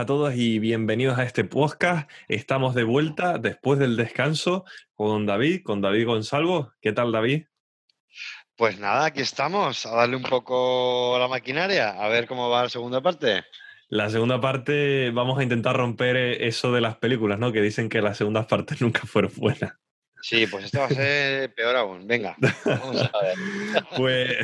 a todos y bienvenidos a este podcast. Estamos de vuelta después del descanso con David, con David Gonzalo. ¿Qué tal, David? Pues nada, aquí estamos, a darle un poco a la maquinaria, a ver cómo va la segunda parte. La segunda parte vamos a intentar romper eso de las películas, ¿no? Que dicen que las segundas partes nunca fueron buenas. Sí, pues esto va a ser peor aún. Venga, vamos a ver. pues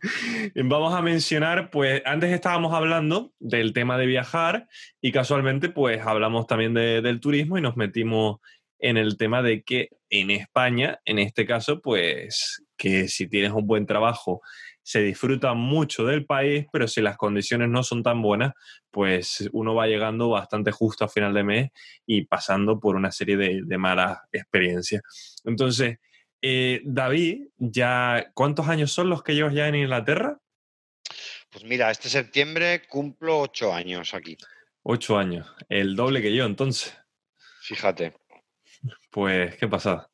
Vamos a mencionar, pues antes estábamos hablando del tema de viajar y casualmente pues hablamos también del turismo y nos metimos en el tema de que en España, en este caso, pues que si tienes un buen trabajo se disfruta mucho del país, pero si las condiciones no son tan buenas, pues uno va llegando bastante justo a final de mes y pasando por una serie de, de malas experiencias. Entonces, eh, David, ya, ¿cuántos años son los que llevas ya en Inglaterra? Pues mira, este septiembre cumplo ocho años aquí. Ocho años, el doble que yo entonces. Fíjate. Pues, qué pasada.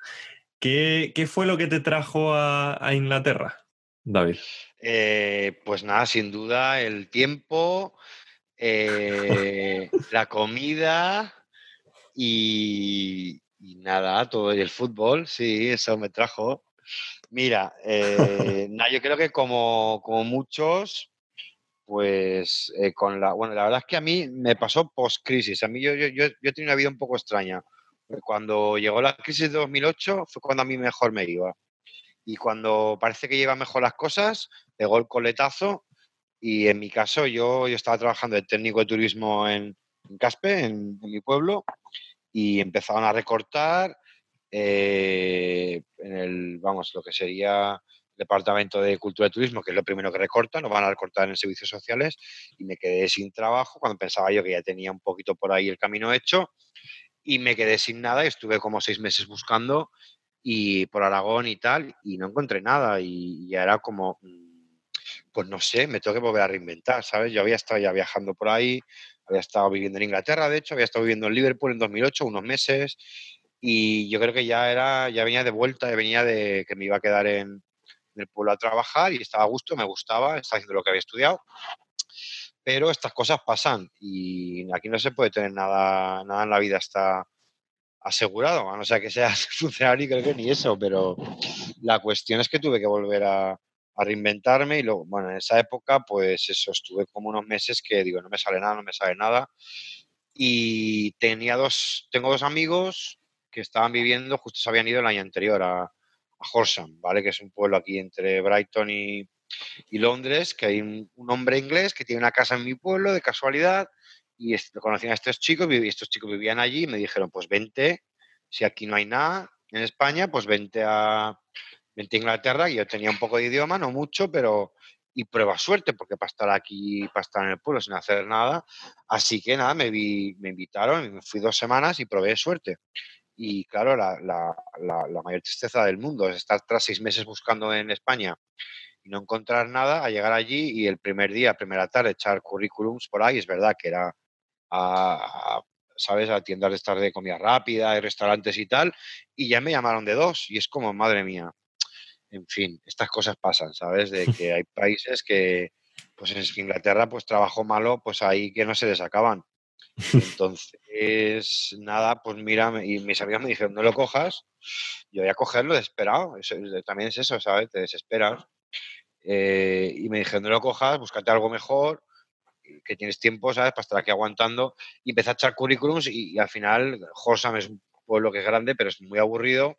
¿Qué, fue lo que te trajo a, Inglaterra, David? Eh, pues nada, sin duda, el tiempo, eh, la comida y, y nada, todo el fútbol, sí, eso me trajo. Mira, eh, yo creo que como, muchos, pues eh, con la. Bueno, la verdad es que a mí me pasó post-crisis. A mí yo, yo, yo, he tenido una vida un poco extraña. Cuando llegó la crisis de 2008 fue cuando a mí mejor me iba. Y cuando parece que lleva mejor las cosas, pegó el coletazo. Y en mi caso, yo, yo estaba trabajando de técnico de turismo en, Caspe, en mi pueblo, y empezaron a recortar eh, en el, vamos, lo que sería el Departamento de Cultura y Turismo, que es lo primero que recortan, nos van a recortar en servicios sociales y me quedé sin trabajo cuando pensaba yo que ya tenía un poquito por ahí el camino hecho y me quedé sin nada y estuve como seis meses buscando y por Aragón y tal y no encontré nada y ya era como, mm, pues no sé, me tengo que volver a reinventar, ¿sabes? Yo había estado ya viajando por ahí, había estado viviendo en Inglaterra, de hecho, había estado viviendo en Liverpool en 2008, unos meses, y yo creo que ya era, ya venía de vuelta, venía de que me iba a quedar en, el pueblo a trabajar y estaba a gusto, me gustaba, estaba haciendo lo que había estudiado. Pero estas cosas pasan y aquí no se puede tener nada, nada en la vida hasta asegurado, a no ser que seas funcionario y creo que ni eso, pero la cuestión es que tuve que volver a, a reinventarme y luego, bueno, en esa época, pues eso, estuve como unos meses que digo, no me sale nada, no me sale nada. Y tenía dos, tengo dos amigos que estaban viviendo, justo se habían ido el año anterior a, a Horsham, ¿vale? Que es un pueblo aquí entre Brighton y, Londres, que hay un, hombre inglés que tiene una casa en mi pueblo de casualidad y lo conocían a estos chicos y estos chicos vivían allí y me dijeron, pues vente, si aquí no hay nada en España, pues vente a, vente Inglaterra y yo tenía un poco de idioma, no mucho, pero y prueba suerte, porque para estar aquí, para estar en el pueblo sin hacer nada, así que nada, me, vi, me invitaron, me fui dos semanas y probé suerte. Y claro, la, la, la, mayor tristeza del mundo es estar tras seis meses buscando en España y no encontrar nada, a llegar allí y el primer día, primera tarde, echar currículums por ahí, es verdad que era a, ¿sabes? A tiendas de estar de comida rápida y restaurantes y tal, y ya me llamaron de dos y es como, madre mía, en fin, estas cosas pasan, ¿sabes? De que hay países que, pues en Inglaterra, pues trabajo malo, pues ahí que no se les acaban. Entonces, nada, pues mira, y mis amigos me dijeron, no lo cojas, yo voy a cogerlo desesperado, eso, también es eso, ¿sabes? Te desesperas. Eh, y me dijeron, no lo cojas, búscate algo mejor, que tienes tiempo, ¿sabes? Para estar aquí aguantando. Y empecé a echar currículums y, al final, Horsam es un pueblo que es grande, pero es muy aburrido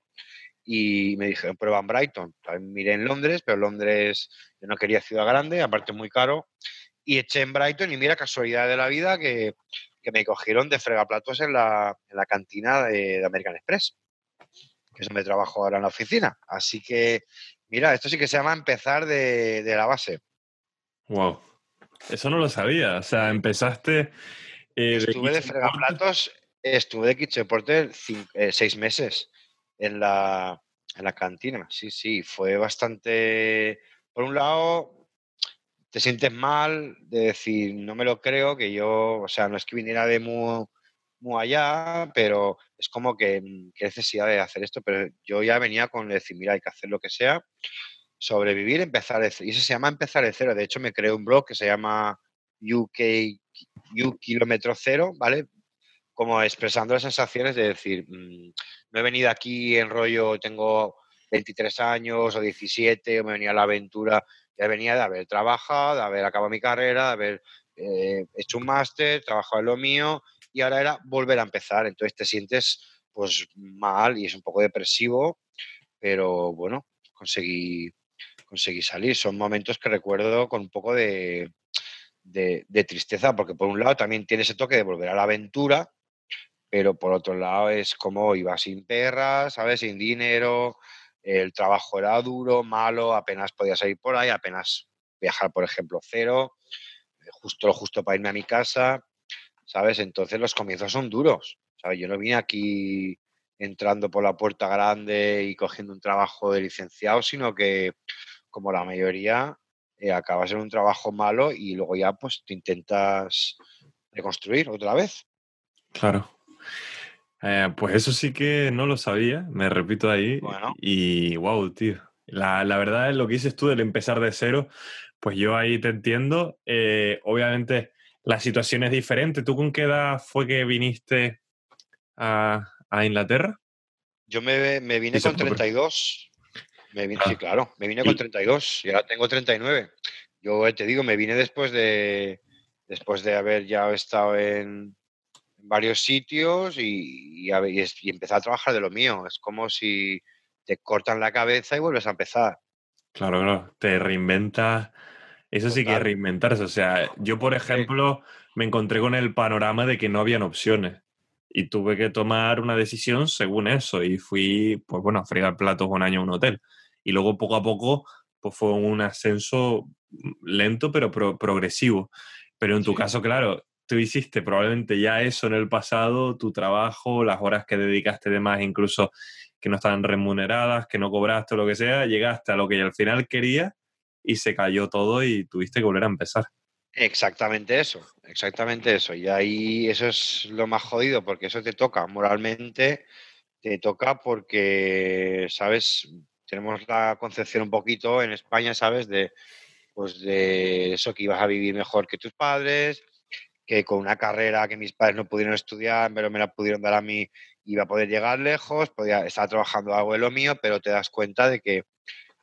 y me dijeron, prueba en Brighton. También miré en Londres, pero Londres yo no quería ciudad grande, aparte muy caro. Y eché en Brighton y mira, casualidad de la vida, que, que me cogieron de fregaplatos en la, en la cantina de, American Express, que es donde trabajo ahora en la oficina. Así que, mira, esto sí que se llama empezar de, de la base. Wow, eso no lo sabía. O sea, empezaste... Eh, estuve de, fregaplatos, estuve de kitchen porter eh, seis meses en la, en la cantina. Sí, sí, fue bastante... Por un lado, te sientes mal de decir, no me lo creo, que yo, o sea, no es que viniera de muy, muy allá, pero es como que mm, qué necesidad de hacer esto, pero yo ya venía con decir, mira, hay que hacer lo que sea, sobrevivir, empezar de cero. Y eso se llama empezar de cero. De hecho, me creé un blog que se llama UK you kilómetro cero, ¿vale? Como expresando las sensaciones de decir, mm, no he venido aquí en rollo, tengo 23 años o 17, o me venía a la aventura, ya venía de haber trabajado, de haber acabado mi carrera, de haber eh, hecho un máster, trabajado en lo mío y ahora era volver a empezar. Entonces te sientes pues mal y es un poco depresivo, pero bueno, conseguí, conseguí salir. Son momentos que recuerdo con un poco de, de, tristeza, porque por un lado también tiene ese toque de volver a la aventura, pero por otro lado es como iba sin perras, ¿sabes? Sin dinero, el trabajo era duro, malo, apenas podía salir por ahí, apenas viajar, por ejemplo, cero, justo lo justo para irme a mi casa, ¿sabes? Entonces los comienzos son duros, ¿sabes? Yo no vine aquí entrando por la puerta grande y cogiendo un trabajo de licenciado, sino que como la mayoría eh, acabas en un trabajo malo y luego ya pues te intentas reconstruir otra vez. Claro. Eh, pues eso sí que no lo sabía, me repito ahí. Y wow, tío. La, verdad es lo que dices tú del empezar de cero, pues yo ahí te entiendo. Eh, obviamente la situación es diferente. ¿Tú con qué edad fue que viniste a, Inglaterra? Yo me, vine con 32. Me vine, Sí, ah. claro, me vine con 32 y ahora tengo 39. Yo te digo, me vine después de, después de haber ya estado en, varios sitios y, y, empezar a trabajar de lo mío. Es como si te cortan la cabeza y vuelves a empezar. Claro, claro, te reinventas. Eso sí que es reinventarse. O sea, yo, por ejemplo, me encontré con el panorama de que no habían opciones y tuve que tomar una decisión según eso y fui, pues bueno, a fregar platos un año en un hotel. Y luego, poco a poco, pues fue un ascenso lento pero progresivo. Pero en tu caso, claro, tú hiciste probablemente ya eso en el pasado, tu trabajo, las horas que dedicaste de más, incluso que no estaban remuneradas, que no cobraste o lo que sea, llegaste a lo que al final querías y se cayó todo y tuviste que volver a empezar. Exactamente eso, exactamente eso. Y ahí eso es lo más jodido, porque eso te toca moralmente, te toca porque, ¿sabes? Tenemos la concepción un poquito en España, ¿sabes? De, pues de eso que ibas a vivir mejor que tus padres, que con una carrera que mis padres no pudieron estudiar, pero me la pudieron dar a mí, iba a poder llegar lejos, podía estar trabajando algo de lo mío, pero te das cuenta de que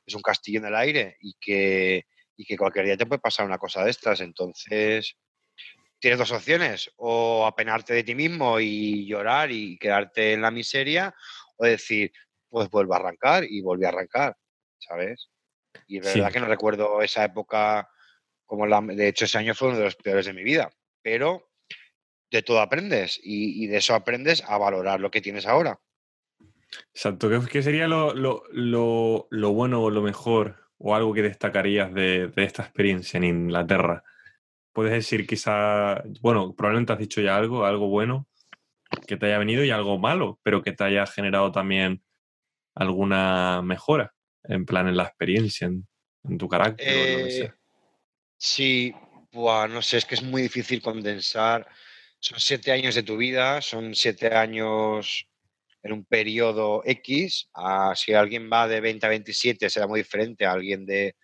es un castillo en el aire y que, y que cualquier día te puede pasar una cosa de estas. Entonces, tienes dos opciones, o apenarte de ti mismo y llorar y quedarte en la miseria, o decir, pues vuelvo a arrancar y volví a arrancar, ¿sabes? Y es verdad que no recuerdo esa época como la... De hecho, ese año fue uno de los peores de mi vida pero de todo aprendes y, de eso aprendes a valorar lo que tienes ahora. Exacto, ¿qué, sería lo, bueno o lo mejor o algo que destacarías de, esta experiencia en Inglaterra? Puedes decir quizá, bueno, probablemente has dicho ya algo, algo bueno que te haya venido y algo malo, pero que te haya generado también alguna mejora, en plan en la experiencia, en, tu carácter o lo que sea. Eh, no sé, es que es muy difícil condensar. Son siete años de tu vida, son siete años en un periodo X. Si alguien va de 20 a 27 será muy diferente a alguien de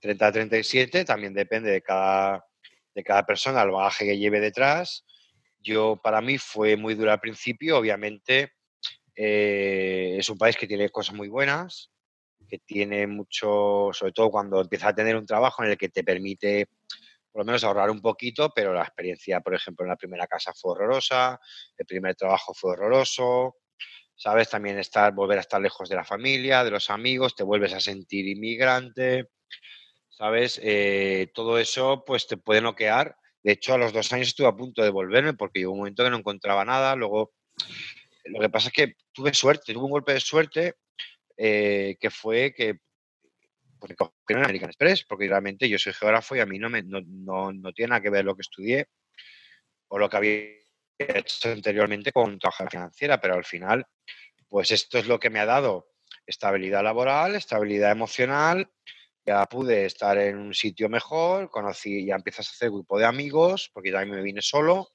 30 a 37. También depende de cada, de cada persona, el bagaje que lleve detrás. Yo, para mí, fue muy duro al principio. Obviamente, eh, es un país que tiene cosas muy buenas, que tiene mucho, sobre todo cuando empiezas a tener un trabajo en el que te permite por lo menos ahorrar un poquito, pero la experiencia, por ejemplo, en la primera casa fue horrorosa, el primer trabajo fue horroroso, ¿sabes? También estar, volver a estar lejos de la familia, de los amigos, te vuelves a sentir inmigrante, ¿sabes? Eh, todo eso pues te puede noquear. De hecho, a los dos años estuve a punto de volverme porque llegó un momento que no encontraba nada. Luego, lo que pasa es que tuve suerte, tuve un golpe de suerte eh, que fue que porque cogieron American Express, porque realmente yo soy geógrafo y a mí no, me, no, no, tiene nada que ver lo que estudié o lo que había hecho anteriormente con trabajo financiera, pero al final, pues esto es lo que me ha dado estabilidad laboral, estabilidad emocional, ya pude estar en un sitio mejor, conocí, ya empiezas a hacer grupo de amigos, porque también me vine solo,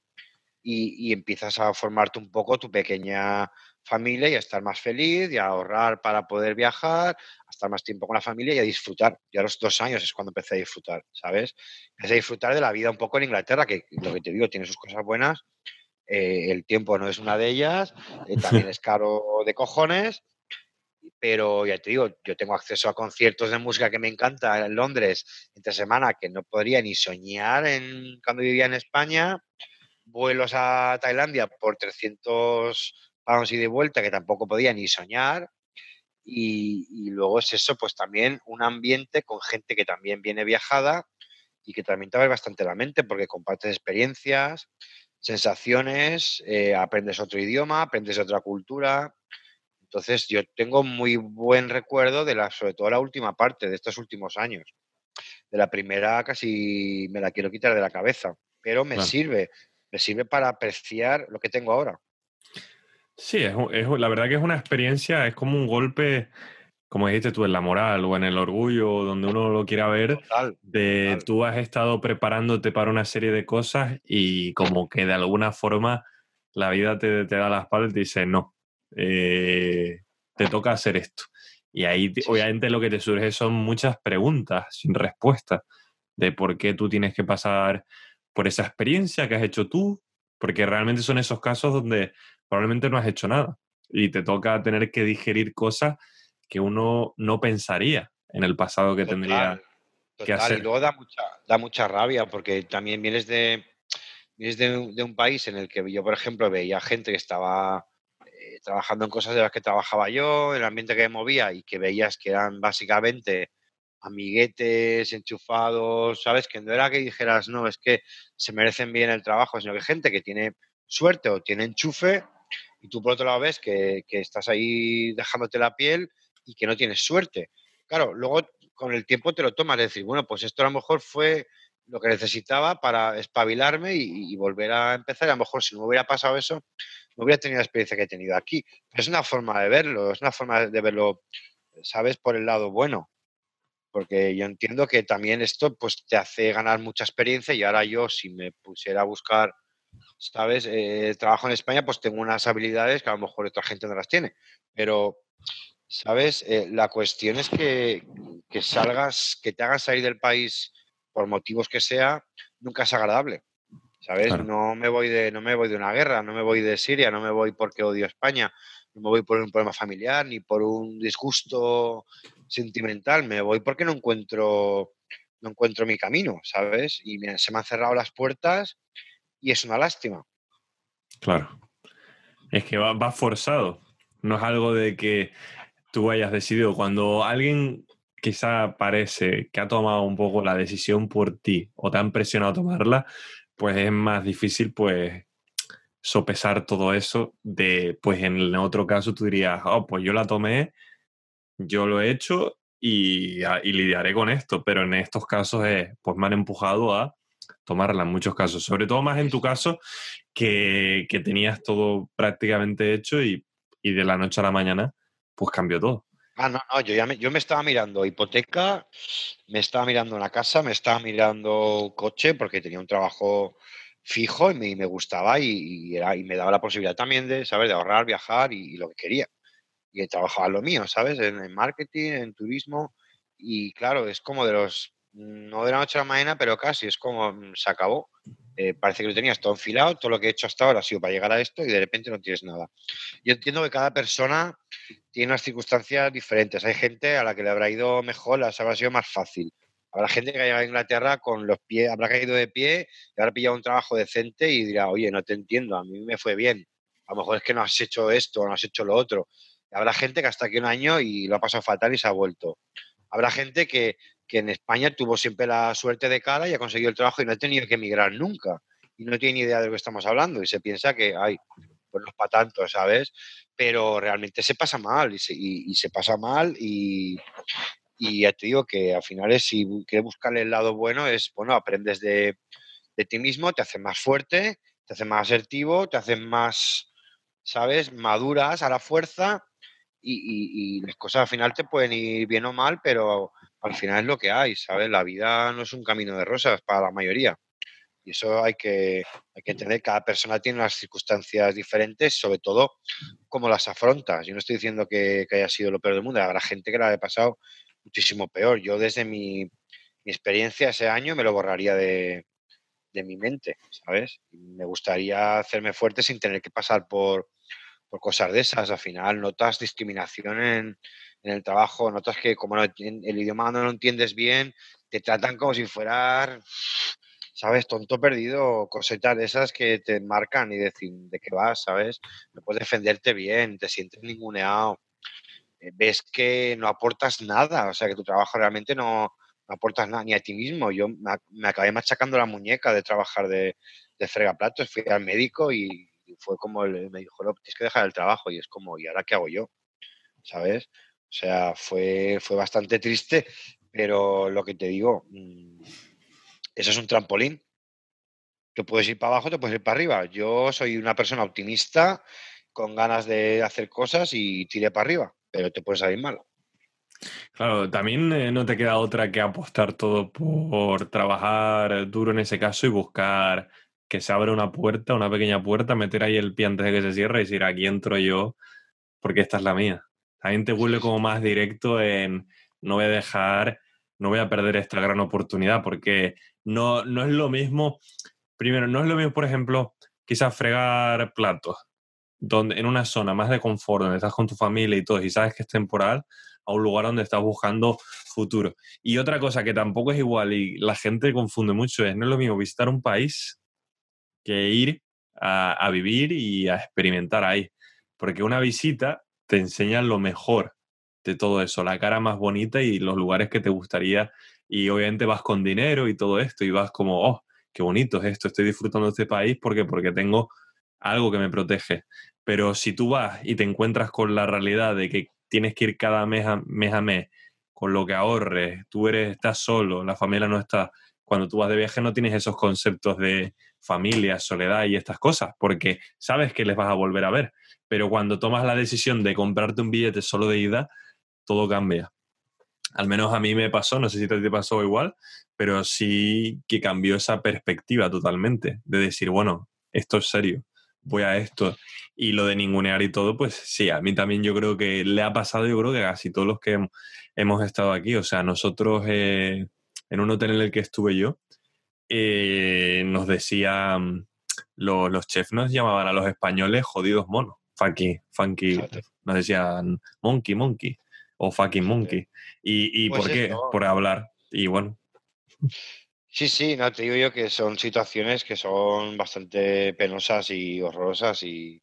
y, y, empiezas a formarte un poco tu pequeña familia y a estar más feliz y a ahorrar para poder viajar, a estar más tiempo con la familia y a disfrutar. Y a los dos años es cuando empecé a disfrutar, ¿sabes? Empecé a disfrutar de la vida un poco en Inglaterra, que lo que te digo, tiene sus cosas buenas. Eh, el tiempo no es una de ellas, eh, también es caro de cojones, pero ya te digo, yo tengo acceso a conciertos de música que me encanta en Londres entre semana que no podría ni soñar en, cuando vivía en España, vuelos a Tailandia por 300 vamos y de vuelta que tampoco podía ni soñar. Y, luego es eso, pues también un ambiente con gente que también viene viajada y que también te abre bastante la mente porque compartes experiencias, sensaciones, eh, aprendes otro idioma, aprendes otra cultura. Entonces yo tengo muy buen recuerdo de la, sobre todo la última parte de estos últimos años. De la primera casi me la quiero quitar de la cabeza, pero me sirve, me sirve para apreciar lo que tengo ahora. Sí, es, la verdad que es una experiencia, es como un golpe, como dijiste tú, en la moral o en el orgullo, donde uno lo quiera ver, de tú has estado preparándote para una serie de cosas y como que de alguna forma la vida te, da la espalda y te dice, no, eh, te toca hacer esto. Y ahí obviamente lo que te surge son muchas preguntas sin respuesta de por qué tú tienes que pasar por esa experiencia que has hecho tú, porque realmente son esos casos donde probablemente no has hecho nada y te toca tener que digerir cosas que uno no pensaría en el pasado que tendría que hacer. Y luego da mucha, da mucha rabia porque también vienes de, vienes de, un país en el que yo, por ejemplo, veía gente que estaba eh, trabajando en cosas de las que trabajaba yo, en el ambiente que me movía y que veías que eran básicamente amiguetes, enchufados, ¿sabes? Que no era que dijeras, no, es que se merecen bien el trabajo, sino que gente que tiene suerte o tiene enchufe y tú por otro lado ves que, estás ahí dejándote la piel y que no tienes suerte. Claro, luego con el tiempo te lo tomas, de decir, bueno, pues esto a lo mejor fue lo que necesitaba para espabilarme y, volver a empezar. a lo mejor si no me hubiera pasado eso, no hubiera tenido la experiencia que he tenido aquí. es una forma de verlo, es una forma de verlo, ¿sabes? Por el lado bueno. Porque yo entiendo que también esto pues, te hace ganar mucha experiencia y ahora yo, si me pusiera a buscar ¿sabes? Eh, trabajo en España, pues tengo unas habilidades que a lo mejor otra gente no las tiene. Pero, ¿sabes? Eh, la cuestión es que, salgas, que te hagas salir del país por motivos que sea, nunca es agradable. ¿Sabes? No me voy de, no me voy de una guerra, no me voy de Siria, no me voy porque odio a España, no me voy por un problema familiar ni por un disgusto sentimental, me voy porque no encuentro, no encuentro mi camino, ¿sabes? Y se me han cerrado las puertas y es una lástima. Claro. Es que va, forzado. No es algo de que tú hayas decidido. Cuando alguien quizá parece que ha tomado un poco la decisión por ti o te han presionado a tomarla, pues es más difícil pues sopesar todo eso de, pues en el otro caso tú dirías, oh, pues yo la tomé, yo lo he hecho y, y lidiaré con esto, pero en estos casos es, pues me han empujado a tomarla en muchos casos, sobre todo más en tu caso, que, tenías todo prácticamente hecho y, de la noche a la mañana, pues cambió todo. Ah, no, no, yo, ya me, yo me estaba mirando hipoteca, me estaba mirando una casa, me estaba mirando coche, porque tenía un trabajo fijo y me, me gustaba y, era, y, me daba la posibilidad también de, ¿sabes?, de ahorrar, viajar y, lo que quería. Y trabajaba lo mío, ¿sabes?, en marketing, en turismo. Y claro, es como de los no de la noche a la mañana, pero casi, es como mm, se acabó. Eh, parece que lo tenías todo enfilado, todo lo que he hecho hasta ahora ha sido para llegar a esto y de repente no tienes nada. Yo entiendo que cada persona tiene unas circunstancias diferentes. Hay gente a la que le habrá ido mejor, la habrá sido más fácil. Habrá gente que ha llegado a Inglaterra con los pies, habrá caído de pie y habrá pillado un trabajo decente y dirá, oye, no te entiendo, a mí me fue bien. A lo mejor es que no has hecho esto, no has hecho lo otro. habrá gente que hasta aquí un año y lo ha pasado fatal y se ha vuelto. Habrá gente que que en España tuvo siempre la suerte de cara y ha conseguido el trabajo y no ha tenido que emigrar nunca. Y no tiene ni idea de lo que estamos hablando y se piensa que, ay, pues no es para tanto, ¿sabes? Pero realmente se pasa mal y se, pasa mal y, ya te digo que al final es, si quieres buscarle el lado bueno, es, bueno, aprendes de, ti mismo, te hace más fuerte, te hace más asertivo, te hace más, ¿sabes? Maduras a la fuerza y, las cosas al final te pueden ir bien o mal, pero al final es lo que hay, ¿sabes? La vida no es un camino de rosas para la mayoría. Y eso hay que, hay que entender, cada persona tiene unas circunstancias diferentes, sobre todo cómo las afrontas. Yo no estoy diciendo que, haya sido lo peor del mundo, habrá gente que la haya pasado muchísimo peor. Yo desde mi, experiencia ese año me lo borraría de, mi mente, ¿sabes? Me gustaría hacerme fuerte sin tener que pasar por, por cosas de esas. Al final notas discriminación en, en el trabajo, notas que como el idioma no lo entiendes bien, te tratan como si fueras, ¿sabes? Tonto perdido, cositas de esas que te marcan y decir de qué vas, ¿sabes? No puedes defenderte bien, te sientes ninguneado, eh, ves que no aportas nada, o sea, que tu trabajo realmente no, aportas nada ni a ti mismo. Yo me, acabé machacando la muñeca de trabajar de, de fregaplatos, fui al médico y, fue como me dijo, tienes que dejar el trabajo y es como, ¿y ahora qué hago yo? ¿Sabes? O sea, fue, fue bastante triste, pero lo que te digo, mm, eso es un trampolín. Que puedes ir para abajo, te puedes ir para arriba. Yo soy una persona optimista, con ganas de hacer cosas y tiré para arriba, pero te puedes salir mal. Claro, también eh, no te queda otra que apostar todo por trabajar duro en ese caso y buscar que se abra una puerta, una pequeña puerta, meter ahí el pie antes de que se cierre y decir, aquí entro yo porque esta es la mía. También te vuelve como más directo en no voy a dejar, no voy a perder esta gran oportunidad, porque no, no es lo mismo, primero, no es lo mismo, por ejemplo, quizás fregar platos donde, en una zona más de confort, donde estás con tu familia y todo, y sabes que es temporal, a un lugar donde estás buscando futuro. Y otra cosa que tampoco es igual y la gente confunde mucho es, no es lo mismo visitar un país que ir a, a vivir y a experimentar ahí. Porque una visita te enseñan lo mejor de todo eso, la cara más bonita y los lugares que te gustaría. Y obviamente vas con dinero y todo esto y vas como, oh, qué bonito es esto, estoy disfrutando de este país porque, porque tengo algo que me protege. Pero si tú vas y te encuentras con la realidad de que tienes que ir cada mes a mes, a mes con lo que ahorres, tú eres, estás solo, la familia no está. Cuando tú vas de viaje no tienes esos conceptos de familia, soledad y estas cosas, porque sabes que les vas a volver a ver pero cuando tomas la decisión de comprarte un billete solo de ida, todo cambia. Al menos a mí me pasó, no sé si te pasó igual, pero sí que cambió esa perspectiva totalmente, de decir, bueno, esto es serio, voy a esto. Y lo de ningunear y todo, pues sí, a mí también yo creo que le ha pasado, yo creo que casi todos los que hemos estado aquí. O sea, nosotros eh, en un hotel en el que estuve yo, eh, nos decían, los, los chefs nos llamaban a los españoles jodidos monos funky, funky, nos decían monkey, monkey o fucking monkey. ¿Y, y pues por qué? Por hablar. Y bueno. Sí, sí, no, te digo yo que son situaciones que son bastante penosas y horrorosas y,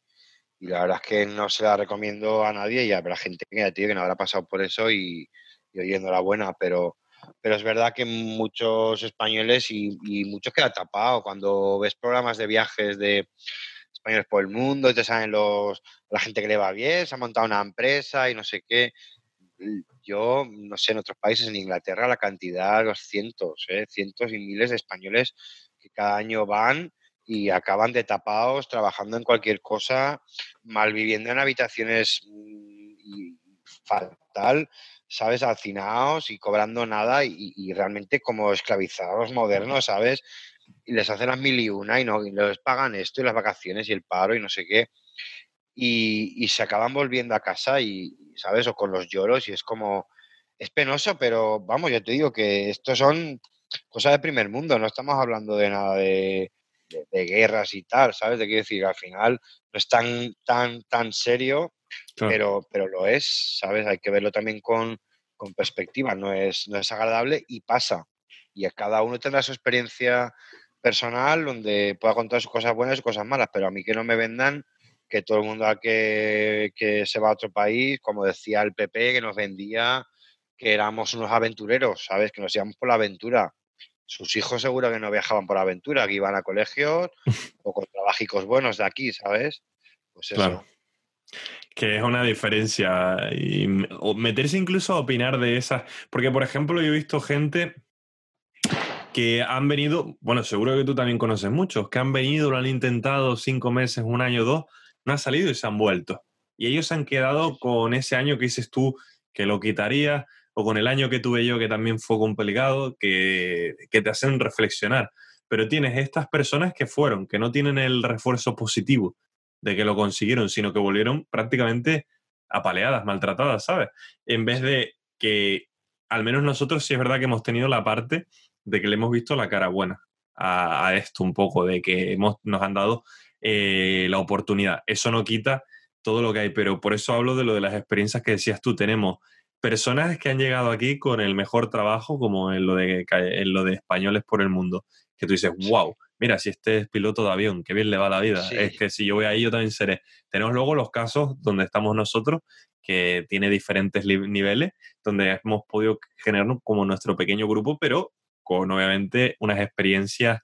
la verdad es que no se la recomiendo a nadie y habrá gente que ya que no habrá pasado por eso y, y oyendo la buena, pero, pero es verdad que muchos españoles y, y muchos quedan tapados cuando ves programas de viajes de españoles por el mundo y te saben los, la gente que le va bien, se ha montado una empresa y no sé qué. Yo, no sé, en otros países, en Inglaterra, la cantidad, los cientos, ¿eh? cientos y miles de españoles que cada año van y acaban de tapados trabajando en cualquier cosa, malviviendo en habitaciones mm, fatal, ¿sabes? Alcinados y cobrando nada y, y, realmente como esclavizados modernos, ¿sabes? y les hacen las mil y una y, no, y les pagan esto y las vacaciones y el paro y no sé qué. Y, se acaban volviendo a casa y, ¿sabes? O con los lloros y es como, es penoso, pero vamos, yo te digo que esto son cosas de primer mundo, no estamos hablando de nada de, de, guerras y tal, ¿sabes? Te quiero decir, al final no es tan, tan, tan serio, pero, pero lo es, ¿sabes? Hay que verlo también con, con perspectiva, no es, no es agradable y pasa. Y a cada uno tendrá su experiencia personal donde pueda contar sus cosas buenas y sus cosas malas, pero a mí que no me vendan que todo el mundo a que, que se va a otro país, como decía el PP, que nos vendía que éramos unos aventureros, ¿sabes? Que nos íbamos por la aventura. Sus hijos seguro que no viajaban por la aventura, que iban a colegios o con trabajicos buenos de aquí, ¿sabes? Pues eso. Que es una diferencia. Y meterse incluso a opinar de esas. Porque, por ejemplo, yo he visto gente que han venido, bueno, seguro que tú también conoces muchos, que han venido, lo han intentado cinco meses, un año, dos, no han salido y se han vuelto. Y ellos se han quedado con ese año que dices tú que lo quitaría, o con el año que tuve yo que también fue complicado, que, que te hacen reflexionar. pero tienes estas personas que fueron, que no tienen el refuerzo positivo de que lo consiguieron, sino que volvieron prácticamente apaleadas, maltratadas, ¿sabes? En vez de que, al menos nosotros sí es verdad que hemos tenido la parte de que le hemos visto la cara buena a, esto un poco, de que hemos, nos han dado eh, la oportunidad. Eso no quita todo lo que hay, pero por eso hablo de lo de las experiencias que decías tú. Tenemos personas que han llegado aquí con el mejor trabajo, como en lo de, en lo de españoles por el mundo, que tú dices, wow, mira, si este es piloto de avión, qué bien le va la vida. Es que si yo voy ahí, yo también seré. Tenemos luego los casos donde estamos nosotros, que tiene diferentes niveles, donde hemos podido generarnos como nuestro pequeño grupo, pero con obviamente unas experiencias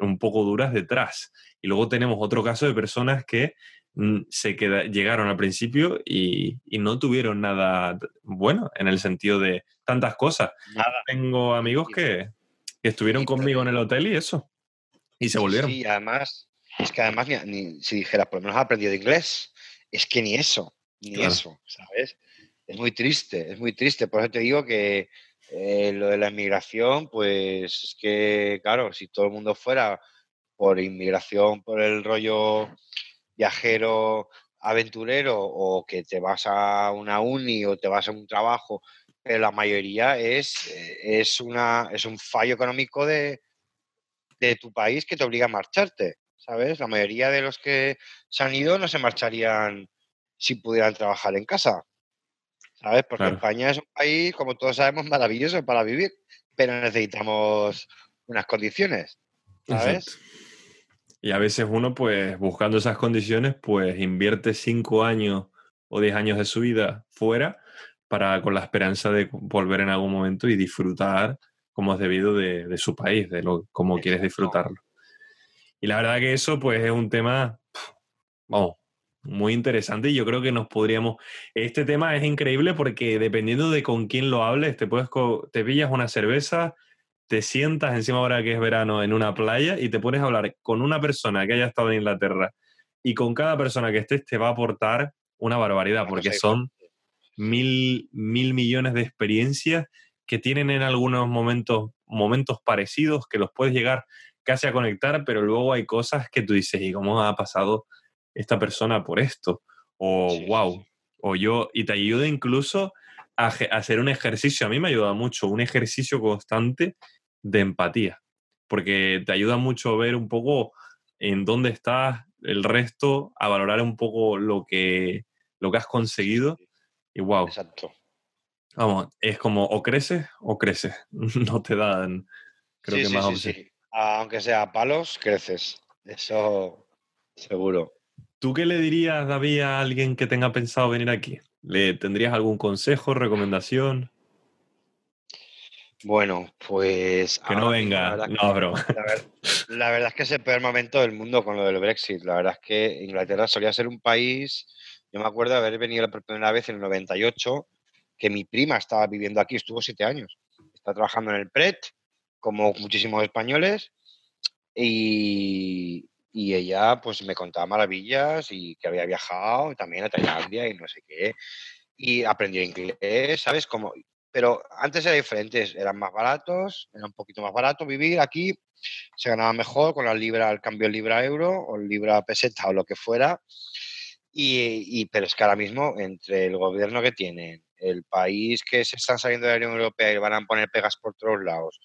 un poco duras detrás. Y luego tenemos otro caso de personas que mm, se llegaron al principio y, no tuvieron nada bueno en el sentido de tantas cosas. Tengo amigos que, estuvieron conmigo en el hotel y eso. Y se volvieron. Sí, además, es que además, ni, si dijeras, por lo menos ha aprendido inglés, es que ni eso, ni eso, ¿sabes? Es muy triste, es muy triste. Por eso te digo que eh, lo de la inmigración, pues es que, claro, si todo el mundo fuera por inmigración, por el rollo viajero, aventurero, o que te vas a una uni o te vas a un trabajo, pero la mayoría es, eh, es, una, es un fallo económico de, de tu país que te obliga a marcharte, ¿sabes? La mayoría de los que se han ido no se marcharían si pudieran trabajar en casa. ¿sabes? Porque España es un país, como todos sabemos, maravilloso para vivir, pero necesitamos unas condiciones, ¿sabes? Y a veces uno, pues, buscando esas condiciones, pues invierte cinco años o diez años de su vida fuera para con la esperanza de volver en algún momento y disfrutar como es debido de, su país, de lo como quieres disfrutarlo. Y la verdad que eso, pues, es un tema, vamos, muy interesante y yo creo que nos podríamos... Este tema es increíble porque dependiendo de con quién lo hables, te, puedes te pillas una cerveza, te sientas encima ahora que es verano en una playa y te pones a hablar con una persona que haya estado en Inglaterra y con cada persona que estés te va a aportar una barbaridad porque son mil, mil millones de experiencias que tienen en algunos momentos momentos parecidos que los puedes llegar casi a conectar, pero luego hay cosas que tú dices, ¿y cómo ha pasado esta persona por esto, o wow, o yo, y te ayuda incluso a, hacer un ejercicio, a mí me ayuda mucho, un ejercicio constante de empatía, porque te ayuda mucho a ver un poco en dónde estás, el resto, a valorar un poco lo que, lo que has conseguido, y wow. Exacto. Vamos, es como o creces o creces, no te dan, creo que más opciones. Aunque sea palos, creces, eso seguro. ¿Tú qué le dirías, David, a alguien que tenga pensado venir aquí? ¿Le tendrías algún consejo, recomendación? Bueno, pues... Que no venga, no, bro. La, verdad es que es el peor momento del mundo con lo del Brexit. La verdad es que Inglaterra solía ser un país... Yo me acuerdo de haber venido por primera vez en el 98, que mi prima estaba viviendo aquí, estuvo siete años. Está trabajando en el PRET, como muchísimos españoles, y, y ella pues me contaba maravillas y que había viajado también a Tailandia y no sé qué. Y aprendió inglés, ¿sabes? Como, pero antes era diferente, eran más baratos, era un poquito más barato vivir aquí, se ganaba mejor con la libra, el cambio libra-euro o libra peseta o lo que fuera. Y, y, pero es que ahora mismo entre el gobierno que tienen, el país que se están saliendo de la Unión Europea y van a poner pegas por todos lados,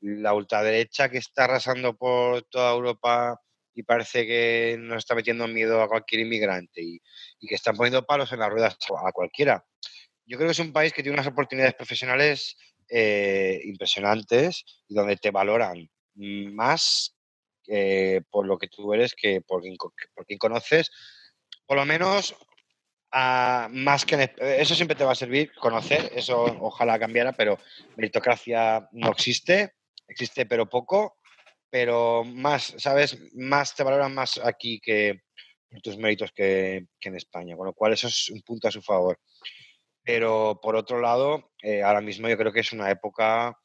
la ultraderecha que está arrasando por toda Europa y parece que nos está metiendo miedo a cualquier inmigrante y, que están poniendo palos en las ruedas a cualquiera. Yo creo que es un país que tiene unas oportunidades profesionales eh, impresionantes y donde te valoran más eh, por lo que tú eres que por por quien conoces. Por lo menos, más que eso siempre te va a servir, conocer, eso ojalá cambiara, pero meritocracia no existe, existe pero poco pero más, ¿sabes? Más te valoran más aquí que por tus méritos que, en España, con lo cual eso es un punto a su favor. Pero por otro lado, eh, ahora mismo yo creo que es una época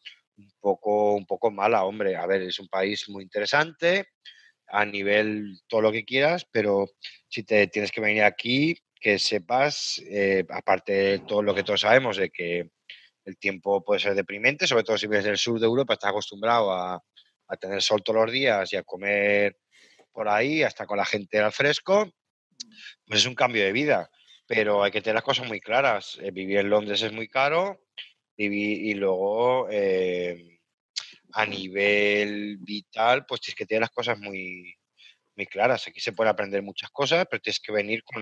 poco, un poco mala, hombre. A ver, es un país muy interesante a nivel todo lo que quieras, pero si te tienes que venir aquí, que sepas, eh, aparte de todo lo que todos sabemos, de que el tiempo puede ser deprimente, sobre todo si vienes del sur de Europa, estás acostumbrado a, a tener sol todos los días y a comer por ahí, hasta con la gente al fresco, pues es un cambio de vida. Pero hay que tener las cosas muy claras. Eh, vivir en Londres es muy caro y luego eh, a nivel vital, pues tienes que tener las cosas muy, muy claras. Aquí se puede aprender muchas cosas, pero tienes que venir con,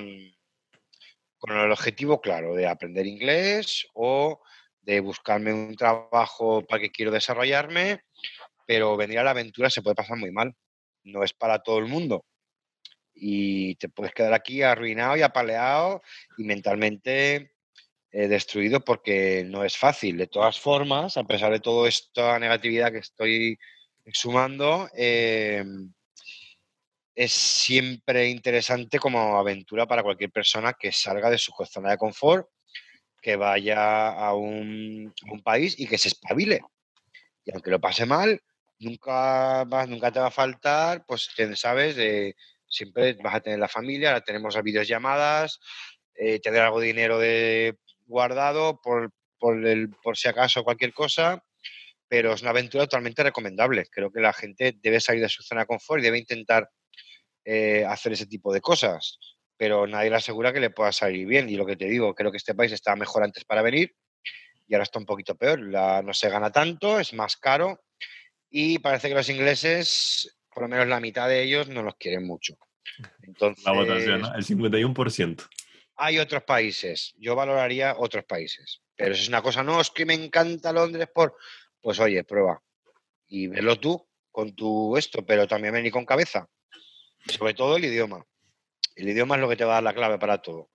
con el objetivo claro de aprender inglés o de buscarme un trabajo para que quiero desarrollarme, pero venir a la aventura se puede pasar muy mal. No es para todo el mundo. Y te puedes quedar aquí arruinado y apaleado y mentalmente eh, destruido porque no es fácil. De todas formas, a pesar de toda esta negatividad que estoy sumando, em, es siempre interesante como aventura para cualquier persona que salga de su zona de confort, que vaya a un, país y que se espabile. Y aunque lo pase mal, nunca, nunca te va a faltar, pues, sabes, de, siempre vas a tener la familia, ahora tenemos videollamadas, eh, tener algo de dinero de, guardado por, por, el, por si acaso cualquier cosa, pero es una aventura totalmente recomendable. Creo que la gente debe salir de su zona de confort y debe intentar eh, hacer ese tipo de cosas, pero nadie le asegura que le pueda salir bien. Y lo que te digo, creo que este país estaba mejor antes para venir y ahora está un poquito peor. La, no se gana tanto, es más caro y parece que los ingleses, por lo menos la mitad de ellos, no los quieren mucho. Entonces, la votación, ¿no? El 51%. Hay otros países, yo valoraría otros países, pero si es una cosa, no, es que me encanta Londres por, pues oye, prueba y verlo tú con tu esto, pero también venir con cabeza sobre todo el idioma. El idioma es lo que te va a dar la clave para todo.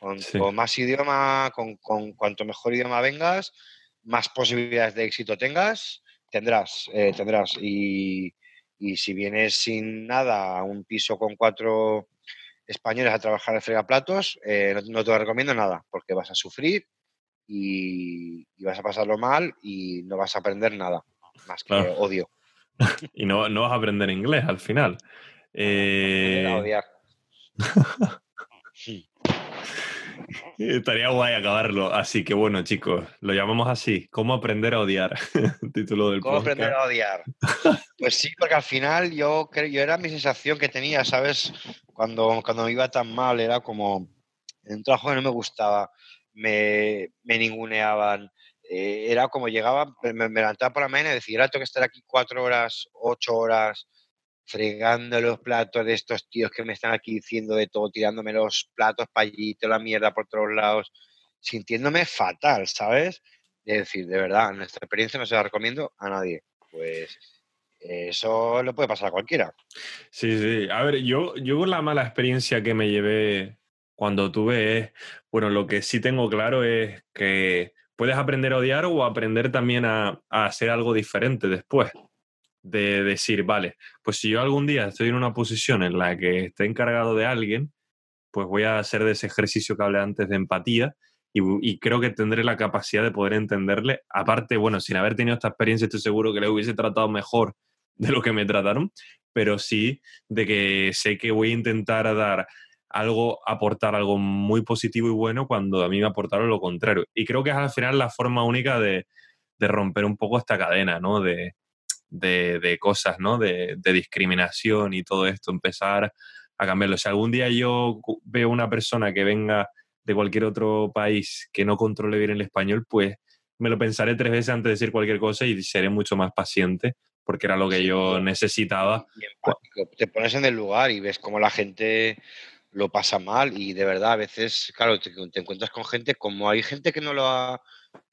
Con, más idioma, con, cuanto mejor idioma vengas, más posibilidades de éxito tengas, tendrás, eh, tendrás. Y, si vienes sin nada a un piso con cuatro españoles a trabajar de fregaplatos, eh, no, te lo recomiendo nada, porque vas a sufrir y, vas a pasarlo mal y no vas a aprender nada, más que odio. y no, no vas a aprender inglés al final. Eh... Estaría guay acabarlo. Así que bueno, chicos, lo llamamos así. ¿Cómo aprender a odiar? Título del ¿Cómo aprender a odiar? Pues sí, porque al final yo, yo era mi sensación que tenía, ¿sabes? Cuando, cuando me iba tan mal, era como en un trabajo que no me gustaba, me, me ninguneaban. Eh, era como llegaba, me, levantaba por la mañana y decía, ahora tengo que estar aquí cuatro horas, ocho horas, fregando los platos de estos tíos que me están aquí diciendo de todo, tirándome los platos para allí, toda la mierda por todos lados, sintiéndome fatal, ¿sabes? Es decir, de verdad, nuestra experiencia no se la recomiendo a nadie. Pues eso lo puede pasar a cualquiera. Sí, sí. A ver, yo, yo la mala experiencia que me llevé cuando tuve es, bueno, lo que sí tengo claro es que puedes aprender a odiar o aprender también a hacer algo diferente después de decir, vale, pues si yo algún día estoy en una posición en la que esté encargado de alguien, pues voy a hacer de ese ejercicio que hablé antes de empatía y, creo que tendré la capacidad de poder entenderle. Aparte, bueno, sin haber tenido esta experiencia, estoy seguro que le hubiese tratado mejor de lo que me trataron, pero sí de que sé que voy a intentar dar algo, aportar algo muy positivo y bueno cuando a mí me aportaron lo contrario. Y creo que es al final la forma única de, de romper un poco esta cadena, ¿no? De, de, cosas, ¿no? De, discriminación y todo esto, empezar a cambiarlo. Si algún día yo veo una persona que venga de cualquier otro país que no controle bien el español, pues me lo pensaré tres veces antes de decir cualquier cosa y seré mucho más paciente porque era lo que yo necesitaba. Te pones en el lugar y ves cómo la gente lo pasa mal y de verdad a veces, claro, te, encuentras con gente como hay gente que no lo ha,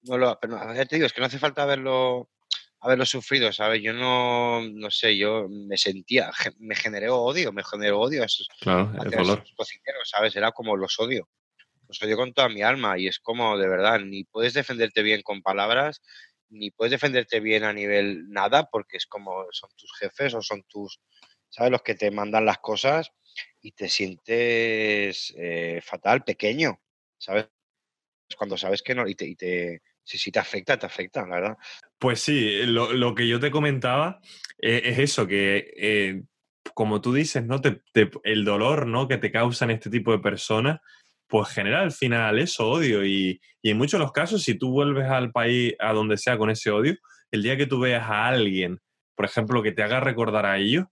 no lo pero ya te digo, es que no hace falta verlo haberlo sufrido, ¿sabes? Yo no, no sé, yo me sentía, me generó odio, me generó odio a esos, claro, cocineros, ¿sabes? Era como los odio, los odio con toda mi alma y es como, de verdad, ni puedes defenderte bien con palabras, ni puedes defenderte bien a nivel nada, porque es como son tus jefes o son tus, ¿sabes? Los que te mandan las cosas y te sientes eh, fatal, pequeño, ¿sabes? Cuando sabes que no, y te, y te si, si te afecta, te afecta, la verdad. Pues sí, lo, que yo te comentaba eh, es eso, que eh, como tú dices, ¿no? el dolor ¿no? que te causan este tipo de personas, pues genera al final eso, odio. Y, en muchos de los casos, si tú vuelves al país, a donde sea, con ese odio, el día que tú veas a alguien por ejemplo, que te haga recordar a ellos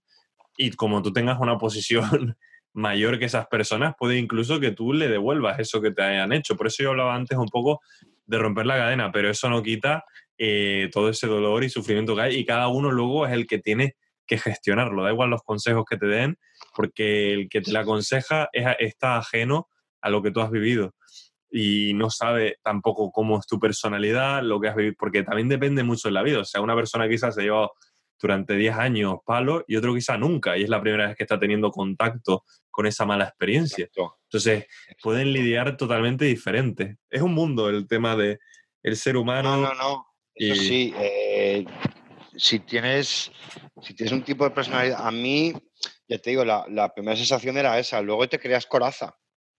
y como tú tengas una posición mayor que esas personas, puede incluso que tú le devuelvas eso que te hayan hecho. Por eso yo hablaba antes un poco de romper la cadena, pero eso no quita eh, todo ese dolor y sufrimiento que hay y cada uno luego es el que tiene que gestionarlo. Da igual los consejos que te den, porque el que te la aconseja está ajeno a lo que tú has vivido y no sabe tampoco cómo es tu personalidad, lo que has vivido, porque también depende mucho de la vida. O sea, una persona quizás se lleva durante 10 años palo y otro quizá nunca, y es la primera vez que está teniendo contacto con esa mala experiencia. Entonces, pueden lidiar totalmente diferente. Es un mundo el tema de el ser humano. No, no, no. Eso sí, eh, si, tienes, si tienes un tipo de personalidad, a mí, ya te digo, la, la primera sensación era esa, luego te creas coraza,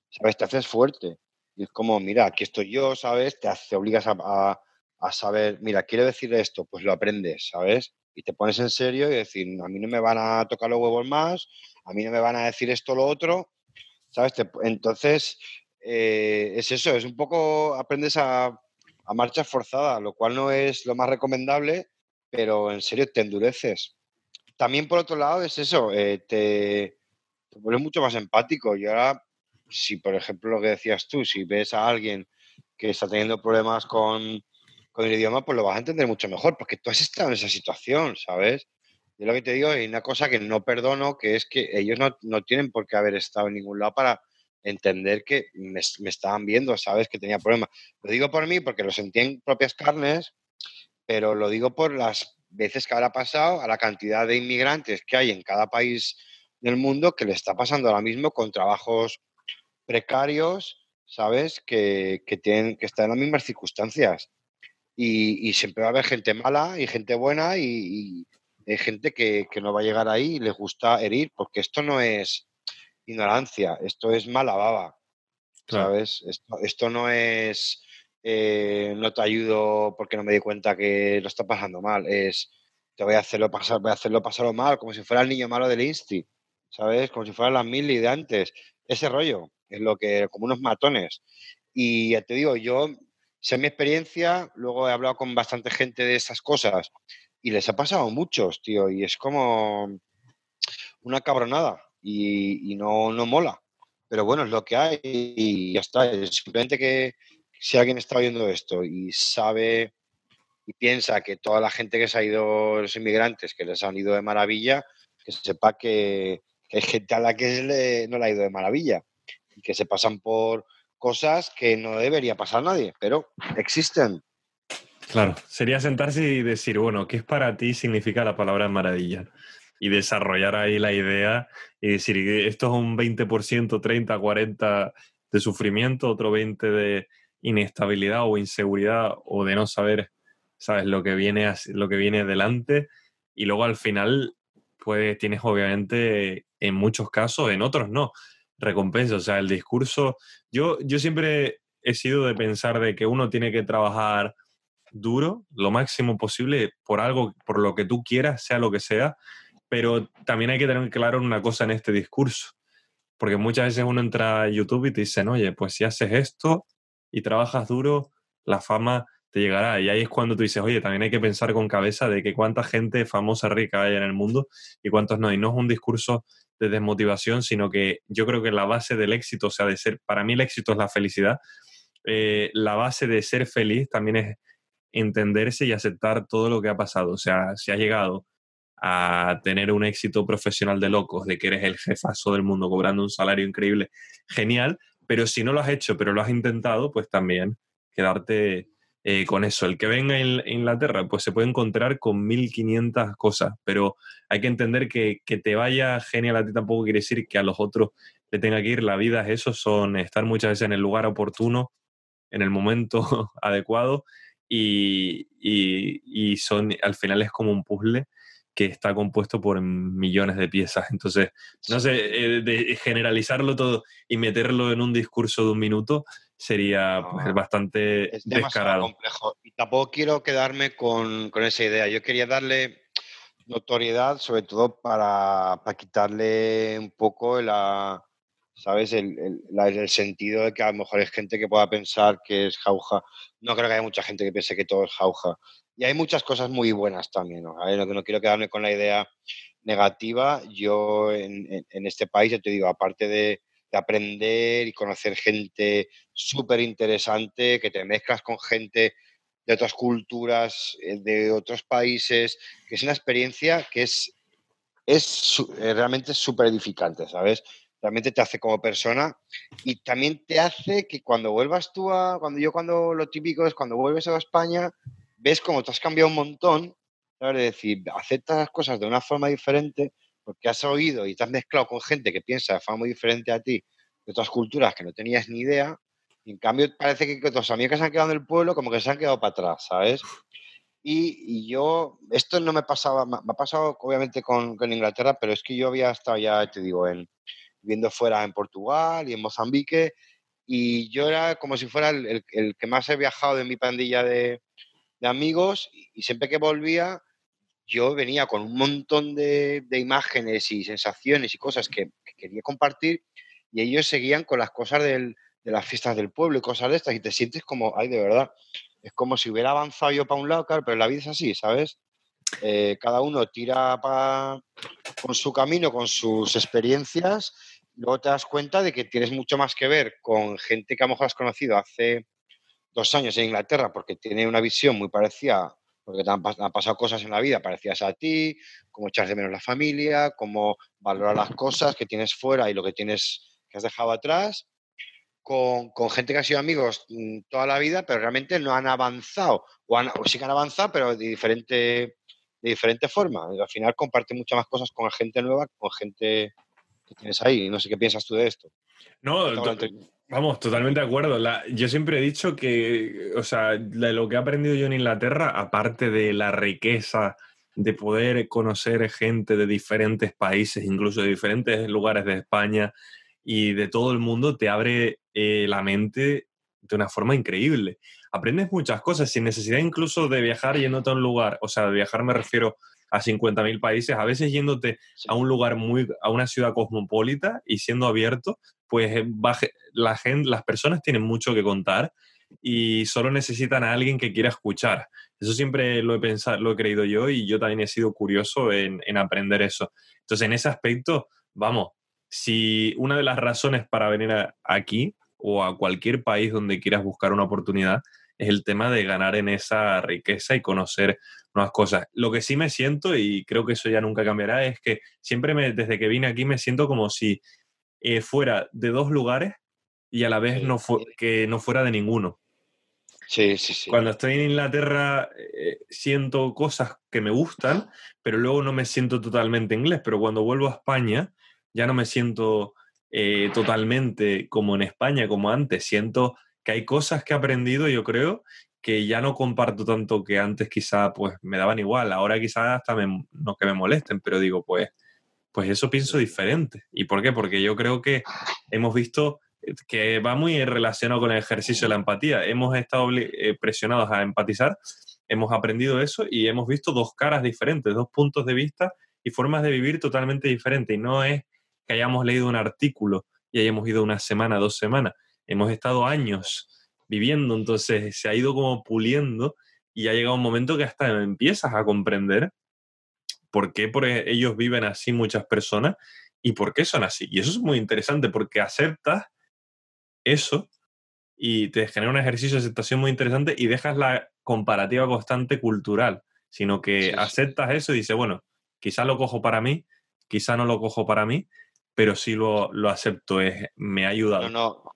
¿sabes? Te haces fuerte. Y es como, mira, aquí estoy yo, ¿sabes? Te, hace, obligas a, a, a saber, mira, quiero decir esto, pues lo aprendes, ¿sabes? Y te pones en serio y decir, a mí no me van a tocar los huevos más, a mí no me van a decir esto o lo otro, ¿sabes? entonces, eh, es eso, es un poco, aprendes a, a marcha forzada, lo cual no es lo más recomendable, pero en serio te endureces. También por otro lado es eso, eh, te, te vuelves mucho más empático. Y ahora, si por ejemplo lo que decías tú, si ves a alguien que está teniendo problemas con, con el idioma, pues lo vas a entender mucho mejor, porque tú has estado en esa situación, ¿sabes? Yo lo que te digo, hay una cosa que no perdono, que es que ellos no, no tienen por qué haber estado en ningún lado para entender que me, me, estaban viendo, ¿sabes? Que tenía problemas. Lo digo por mí, porque lo sentí en propias carnes, pero lo digo por las veces que habrá pasado, a la cantidad de inmigrantes que hay en cada país del mundo que le está pasando ahora mismo con trabajos precarios, ¿sabes? Que, que tienen que estar en las mismas circunstancias y, y, siempre va a haber gente mala y gente buena y, y hay gente que, que, no va a llegar ahí y les gusta herir, porque esto no es ignorancia, esto es mala baba, claro. ¿sabes? Esto, esto, no es eh, no te ayudo porque no me di cuenta que lo está pasando mal, es te voy a hacerlo pasar, voy a hacerlo pasarlo mal, como si fuera el niño malo del Insti, ¿sabes? Como si fuera las mil de antes. Ese rollo es lo que, como unos matones. Y ya te digo, yo sé mi experiencia, luego he hablado con bastante gente de esas cosas y les ha pasado a muchos, tío, y es como una cabronada y, no, no mola. Pero bueno, es lo que hay y ya está. Es simplemente que si alguien está viendo esto y sabe y piensa que toda la gente que se ha ido, los inmigrantes, que les han ido de maravilla, que sepa que, que hay gente a la que no le ha ido de maravilla y que se pasan por, cosas que no debería pasar nadie, pero existen. Claro, sería sentarse y decir, bueno, ¿qué es para ti significa la palabra maravilla? Y desarrollar ahí la idea y decir, esto es un 20%, 30, 40 de sufrimiento, otro 20 de inestabilidad o inseguridad o de no saber, ¿sabes? Lo que viene, lo que viene delante. Y luego al final, pues tienes obviamente en muchos casos, en otros no, recompensa. O sea, el discurso, yo, yo siempre he sido de pensar de que uno tiene que trabajar duro, lo máximo posible, por algo, por lo que tú quieras, sea lo que sea, pero también hay que tener claro una cosa en este discurso, porque muchas veces uno entra a YouTube y te dicen, oye, pues si haces esto y trabajas duro, la fama te llegará. Y ahí es cuando tú dices, oye, también hay que pensar con cabeza de que cuánta gente famosa, rica hay en el mundo y cuántos no. Y no es un discurso de desmotivación, sino que yo creo que la base del éxito, o sea, de ser, para mí el éxito es la felicidad, eh, la base de ser feliz también es entenderse y aceptar todo lo que ha pasado. O sea, si has llegado a tener un éxito profesional de locos, de que eres el jefazo del mundo cobrando un salario increíble, genial, pero si no lo has hecho, pero lo has intentado, pues también quedarte eh, con eso. El que venga a Inglaterra, pues se puede encontrar con 1500 cosas, pero hay que entender que, que te vaya genial a ti tampoco quiere decir que a los otros le tenga que ir. La vida es eso, son estar muchas veces en el lugar oportuno, en el momento adecuado y, y, son, al final es como un puzzle que está compuesto por millones de piezas. Entonces, no sé, eh, generalizarlo todo y meterlo en un discurso de un minuto sería pues, bastante es descarado. complejo. Y tampoco quiero quedarme con, con, esa idea. Yo quería darle notoriedad, sobre todo para, para quitarle un poco la, ¿sabes? El, el, sentido de que a lo mejor hay gente que pueda pensar que es jauja. No creo que haya mucha gente que piense que todo es jauja. Y hay muchas cosas muy buenas también, ¿no? no, no quiero quedarme con la idea negativa. Yo en, en este país, ya te digo, aparte de, de aprender y conocer gente súper interesante, que te mezclas con gente de otras culturas, eh, de otros países, que es una experiencia que es, es eh, realmente súper edificante, ¿sabes? Realmente te hace como persona y también te hace que cuando vuelvas tú a, cuando yo cuando lo típico es cuando vuelves a España, ves como te has cambiado un montón, ¿sabes? Es decir, aceptas las cosas de una forma diferente porque has oído y te has mezclado con gente que piensa de forma muy diferente a ti, de otras culturas que no tenías ni idea, en cambio, parece que los amigos que se han quedado en el pueblo como que se han quedado para atrás, ¿sabes? Y, yo, esto no me pasaba, me, ha pasado obviamente con, Inglaterra, pero es que yo había estado ya, te digo, en, viviendo fuera en Portugal y en Mozambique, y yo era como si fuera el, que más he viajado de mi pandilla de, amigos, y, siempre que volvía, yo venía con un montón de, imágenes y sensaciones y cosas que, que, quería compartir, y ellos seguían con las cosas de las fiestas del pueblo y cosas de estas, y te sientes como, ay, de verdad, es como si hubiera avanzado yo para un lado, claro, pero la vida es así, ¿sabes? Eh, cada uno tira con su camino, con sus experiencias, luego te das cuenta de que tienes mucho más que ver con gente que a lo mejor has conocido hace dos años en Inglaterra, porque tiene una visión muy parecida, porque te han, pasado cosas en la vida parecidas a ti, cómo echar de menos la familia, cómo valorar las cosas que tienes fuera y lo que tienes que has dejado atrás con, gente que ha sido amigos mm, toda la vida, pero realmente no han avanzado, o, sí que han avanzado, pero de diferente, de diferente forma. al final comparte muchas más cosas con gente nueva, con gente que tienes ahí. No sé qué piensas tú de esto. No, vamos, totalmente de acuerdo. yo siempre he dicho que, o sea, de lo que he aprendido yo en Inglaterra, aparte de la riqueza de poder conocer gente de diferentes países, incluso de diferentes lugares de España, y de todo el mundo te abre eh, la mente de una forma increíble. Aprendes muchas cosas sin necesidad incluso de viajar yéndote a un lugar, o sea, de viajar me refiero a 50.000 países, a veces yéndote a un lugar muy, a una ciudad cosmopolita y siendo abierto, pues eh, la gente, las personas tienen mucho que contar y solo necesitan a alguien que quiera escuchar. Eso siempre lo he pensado, lo he creído yo y yo también he sido curioso en, en aprender eso. Entonces, en ese aspecto, vamos, si una de las razones para venir aquí o a cualquier país donde quieras buscar una oportunidad es el tema de ganar en esa riqueza y conocer nuevas cosas. Lo que sí me siento, y creo que eso ya nunca cambiará, es que siempre me, desde que vine aquí me siento como si eh, fuera de dos lugares y a la vez no que no fuera de ninguno. Sí, sí, sí. Cuando estoy en Inglaterra eh, siento cosas que me gustan, pero luego no me siento totalmente inglés. Pero cuando vuelvo a España, ya no me siento eh, totalmente como en España, como antes. Siento que hay cosas que he aprendido, yo creo, que ya no comparto tanto que antes quizá pues me daban igual. Ahora quizá hasta no que me molesten, pero digo, pues, pues eso pienso diferente. ¿Y por qué? Porque yo creo que hemos visto que va muy relacionado con el ejercicio de la empatía. Hemos estado eh, presionados a empatizar, hemos aprendido eso y hemos visto dos caras diferentes, dos puntos de vista y formas de vivir totalmente diferentes. Y no es que hayamos leído un artículo y hayamos ido una semana, dos semanas. Hemos estado años viviendo, entonces se ha ido como puliendo y ha llegado un momento que hasta empiezas a comprender por qué por e, ellos viven así muchas personas y por qué son así. Y eso es muy interesante porque aceptas eso y te genera un ejercicio de aceptación muy interesante y dejas la comparativa constante cultural, sino que aceptas eso y dices, bueno, quizá lo cojo para mí, quizá no lo cojo para mí, pero sí lo, acepto, es, me ha ayudado. No, no,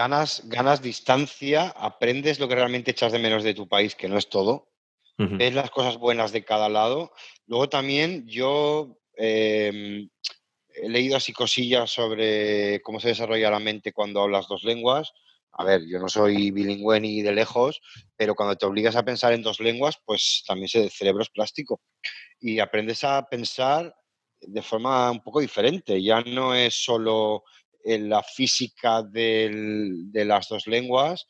ganas, ganas distancia, aprendes lo que realmente echas de menos de tu país, que no es todo, ves las cosas buenas de cada lado. Luego también yo em, he leído así cosillas sobre cómo se desarrolla la mente cuando hablas dos lenguas. A ver, yo no soy bilingüe ni de lejos, pero cuando te obligas a pensar en dos lenguas, pues también el cerebro es plástico. Y aprendes a pensar de forma un poco diferente. Ya no es solo la física de las dos lenguas,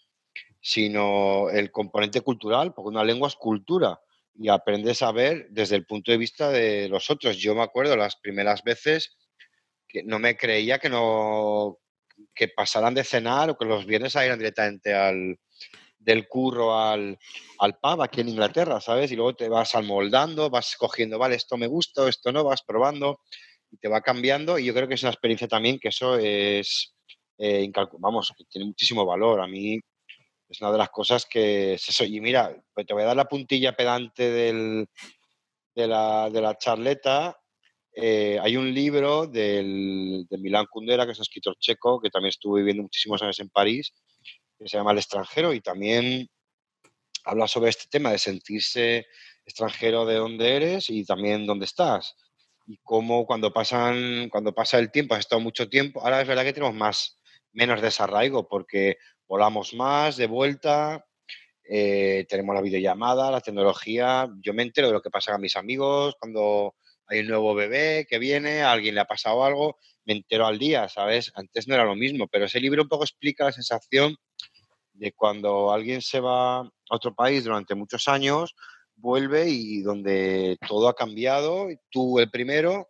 sino el componente cultural, porque una lengua es cultura y aprendes a ver desde el punto de vista de los otros. Yo me acuerdo las primeras veces que no me creía que no, que pasarán de cenar o que los viernes irán directamente al, del curro al, al pub aquí en Inglaterra, ¿sabes? Y luego te vas almoldando, vas cogiendo, vale, esto me gusta, esto no, vas probando y te va cambiando. Y yo creo que es una experiencia también que eso es, eh, vamos, que tiene muchísimo valor. A mí es una de las cosas que es eso. Y mira, pues te voy a dar la puntilla pedante del, de, la, de la charleta. Eh, hay un libro del, de Milán Kundera, que es un escritor checo, que también estuvo viviendo muchísimos años en París, que se llama El extranjero y también habla sobre este tema de sentirse extranjero de dónde eres y también dónde estás. Y cómo cuando, pasan, cuando pasa el tiempo, has estado mucho tiempo, ahora es verdad que tenemos más, menos desarraigo porque volamos más de vuelta, eh, tenemos la videollamada, la tecnología. Yo me entero de lo que pasa a mis amigos cuando hay un nuevo bebé que viene, a alguien le ha pasado algo, me entero al día, ¿sabes? Antes no era lo mismo, pero ese libro un poco explica la sensación de cuando alguien se va a otro país durante muchos años, vuelve y donde todo ha cambiado, tú el primero,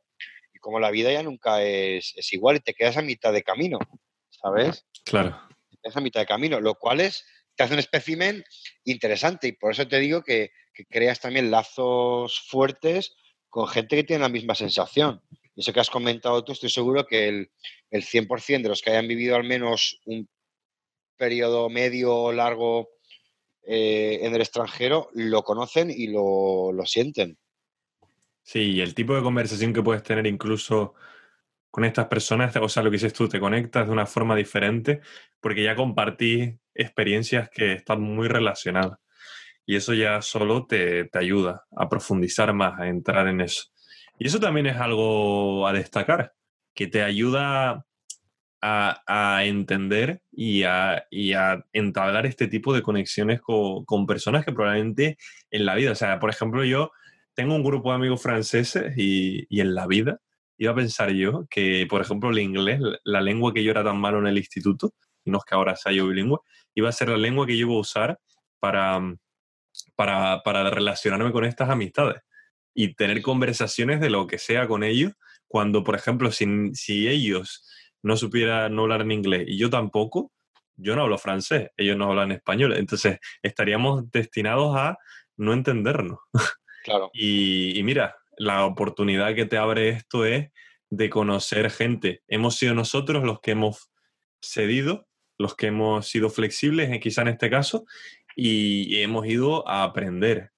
y como la vida ya nunca es, igual y te quedas a mitad de camino, ¿sabes? Claro. Te quedas a mitad de camino, lo cual es, te hace un espécimen interesante y por eso te digo que, creas también lazos fuertes con gente que tiene la misma sensación. Y eso que has comentado tú, estoy seguro que el, el 100% de los que hayan vivido al menos un periodo medio o largo eh, en el extranjero lo conocen y lo, sienten. Sí, y el tipo de conversación que puedes tener incluso con estas personas, o sea, lo que dices tú, te conectas de una forma diferente porque ya compartís experiencias que están muy relacionadas. Y eso ya solo te, te, ayuda a profundizar más, a entrar en eso. Y eso también es algo a destacar, que te ayuda a, entender y a, entablar este tipo de conexiones con, personas que probablemente en la vida, o sea, por ejemplo, yo tengo un grupo de amigos franceses y, en la vida iba a pensar yo que, por ejemplo, el inglés, la lengua que yo era tan malo en el instituto, no es que ahora sea yo bilingüe, iba a ser la lengua que yo iba a usar para, para relacionarme con estas amistades y tener conversaciones de lo que sea con ellos, cuando, por ejemplo, si ellos no supiera no hablar en inglés y yo tampoco, yo no hablo francés, ellos no hablan español, entonces estaríamos destinados a no entendernos. Claro. y, mira, la oportunidad que te abre esto es de conocer gente. Hemos sido nosotros los que hemos cedido, los que hemos sido flexibles, quizá en este caso, y hemos ido a aprender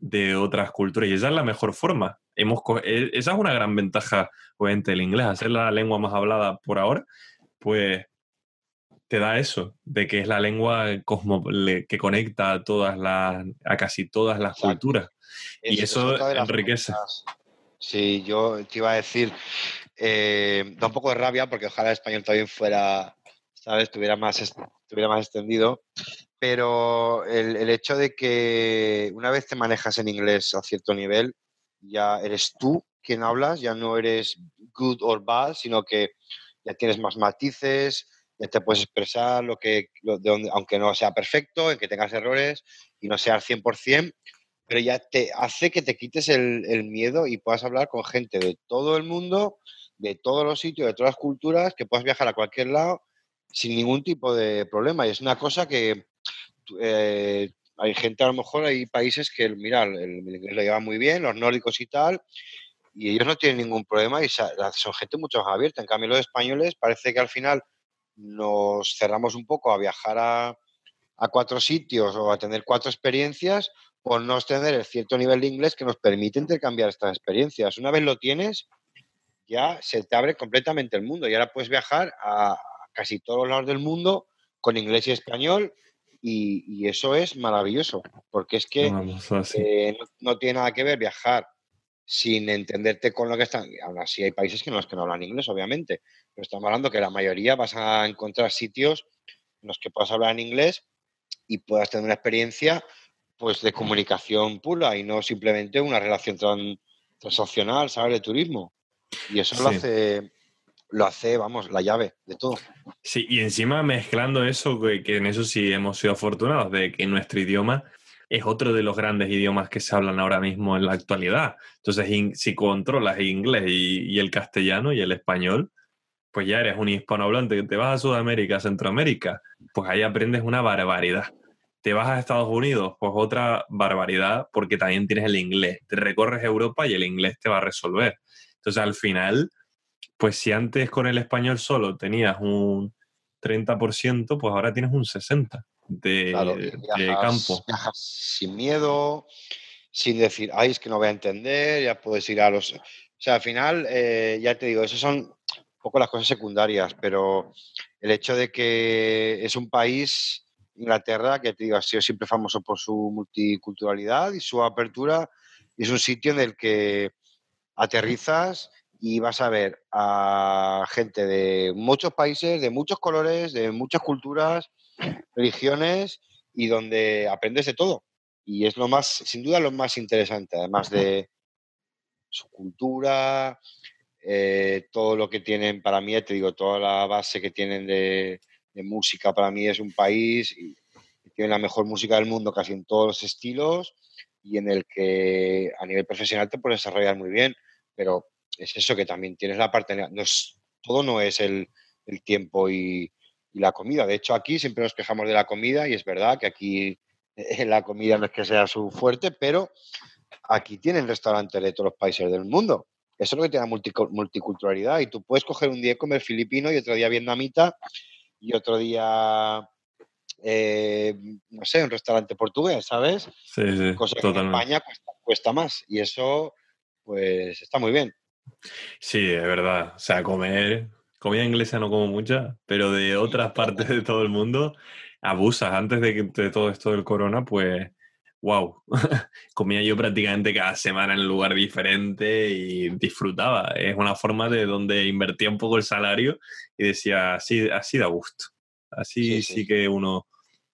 de otras culturas. Y esa es la mejor forma. Hemos, e, esa es una gran ventaja, obviamente, del inglés, hacer la lengua más hablada por ahora, pues te da eso, de que es la lengua que conecta a, todas las, a casi todas las culturas. y eso enriquece. Sí, yo te iba a decir, eh, da un poco de rabia porque ojalá el español también fuera, ¿sabes? Estuviera más, estuviera más extendido, pero el, hecho de que una vez te manejas en inglés a cierto nivel, ya eres tú quien hablas, ya no eres good or bad, sino que ya tienes más matices, ya te puedes expresar lo que, aunque no sea perfecto, en que tengas errores y no sea al 100%, pero ya te hace que te quites el, el miedo y puedas hablar con gente de todo el mundo, de todos los sitios, de todas las culturas, que puedas viajar a cualquier lado sin ningún tipo de problema. Y es una cosa que, eh, hay gente, a lo mejor hay países que, mira, el, inglés lo llevan muy bien, los nórdicos y tal, y ellos no tienen ningún problema y son gente mucho más abierta. En cambio, los españoles parece que al final nos cerramos un poco a viajar a, a cuatro sitios o a tener cuatro experiencias por no tener el cierto nivel de inglés que nos permite intercambiar estas experiencias. Una vez lo tienes, ya se te abre completamente el mundo y ahora puedes viajar a casi todos los lados del mundo con inglés y español y, eso es maravilloso, porque es que eh, no, tiene nada que ver viajar sin entenderte con lo que están. Aún así, hay países que no, los que no hablan inglés, obviamente, pero estamos hablando que la mayoría vas a encontrar sitios en los que puedas hablar en inglés y puedas tener una experiencia pues de comunicación pura y no simplemente una relación transaccional, ¿sabes? De turismo. Y eso lo hace lo hace, vamos, la llave de todo. Sí, y encima mezclando eso, que, en eso sí hemos sido afortunados, de que nuestro idioma es otro de los grandes idiomas que se hablan ahora mismo en la actualidad. Entonces, si controlas inglés y, el castellano y el español, pues ya eres un hispanohablante, te vas a Sudamérica, Centroamérica, pues ahí aprendes una barbaridad. Te vas a Estados Unidos, pues otra barbaridad, porque también tienes el inglés. Te recorres Europa y el inglés te va a resolver. Entonces, al final, pues si antes con el español solo tenías un 30%, pues ahora tienes un 60% de, campo. sin miedo, sin decir, ay, es que no voy a entender, ya puedes ir a los... O sea, al final, eh, ya te digo, esas son un poco las cosas secundarias, pero el hecho de que es un país, Inglaterra, que te digo, ha sido siempre famoso por su multiculturalidad y su apertura, y es un sitio en el que aterrizas y vas a ver a gente de muchos países, de muchos colores, de muchas culturas, religiones y donde aprendes de todo. Y es lo más, sin duda, lo más interesante, además de su cultura, eh, todo lo que tienen para mí, te digo, toda la base que tienen de, música para mí es un país y, tiene la mejor música del mundo casi en todos los estilos y en el que a nivel profesional te puedes desarrollar muy bien, pero es eso que también tienes la parte, no es, todo no es el, tiempo y, la comida. De hecho, aquí siempre nos quejamos de la comida y es verdad que aquí eh, la comida no es que sea su fuerte, pero aquí tienen restaurantes de todos los países del mundo. Eso es lo que tiene la multiculturalidad y tú puedes coger un día y comer filipino y otro día vietnamita y otro día, eh, no sé, un restaurante portugués, ¿sabes? Sí, sí, Cosa que en España cuesta, cuesta más y eso, pues, está muy bien. Sí, es verdad. O sea, comer, comida inglesa no como mucha, pero de otras partes de todo el mundo abusas. Antes de, de todo esto del corona, pues, wow, comía yo prácticamente cada semana en un lugar diferente y disfrutaba. Es una forma de donde invertía un poco el salario y decía, así, así da gusto. Así sí, que uno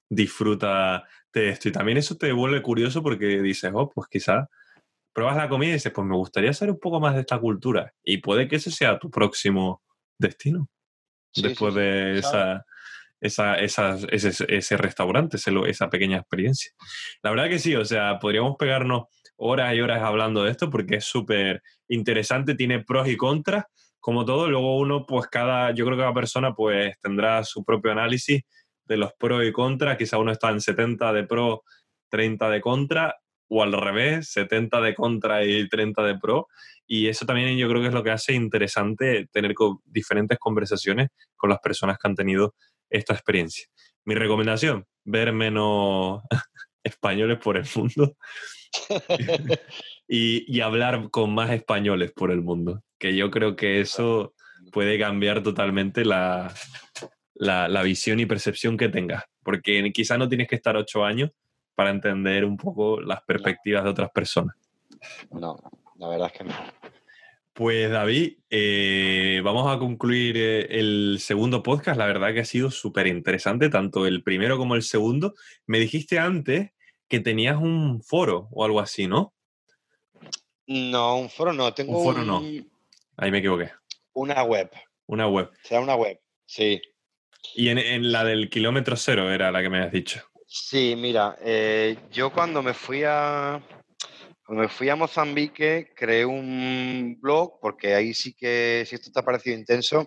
disfruta de esto. Y también eso te vuelve curioso porque dices, oh, pues quizás pruebas la comida y dices, pues me gustaría saber un poco más de esta cultura. Y puede que ese sea tu próximo destino. después de esa, esa, ese, restaurante, esa pequeña experiencia. La verdad que sí, o sea, podríamos pegarnos horas y horas hablando de esto porque es súper interesante, tiene pros y contras, como todo. Luego uno, pues cada, yo creo que cada persona pues tendrá su propio análisis de los pros y contras. Quizá uno está en 70 de pro, 30 de contra o al revés, 70 de contra y 30 de pro. Y eso también yo creo que es lo que hace interesante tener diferentes conversaciones con las personas que han tenido esta experiencia. Mi recomendación, ver menos españoles por el mundo y, hablar con más españoles por el mundo, que yo creo que eso puede cambiar totalmente la, la, la visión y percepción que tengas, porque quizá no tienes que estar ocho años para entender un poco las perspectivas de otras personas. No, la verdad es que no. Pues David, eh, vamos a concluir eh, el segundo podcast. La verdad que ha sido súper interesante, tanto el primero como el segundo. Me dijiste antes que tenías un foro o algo así, ¿no? No, un foro no. Tengo un foro no. Ahí me equivoqué. Una web. Una web. Será una web, sí. Y en, la del kilómetro cero era la que me has dicho. Sí, mira, eh, yo cuando me fui a cuando me fui a Mozambique creé un blog porque ahí sí que si esto te ha parecido intenso,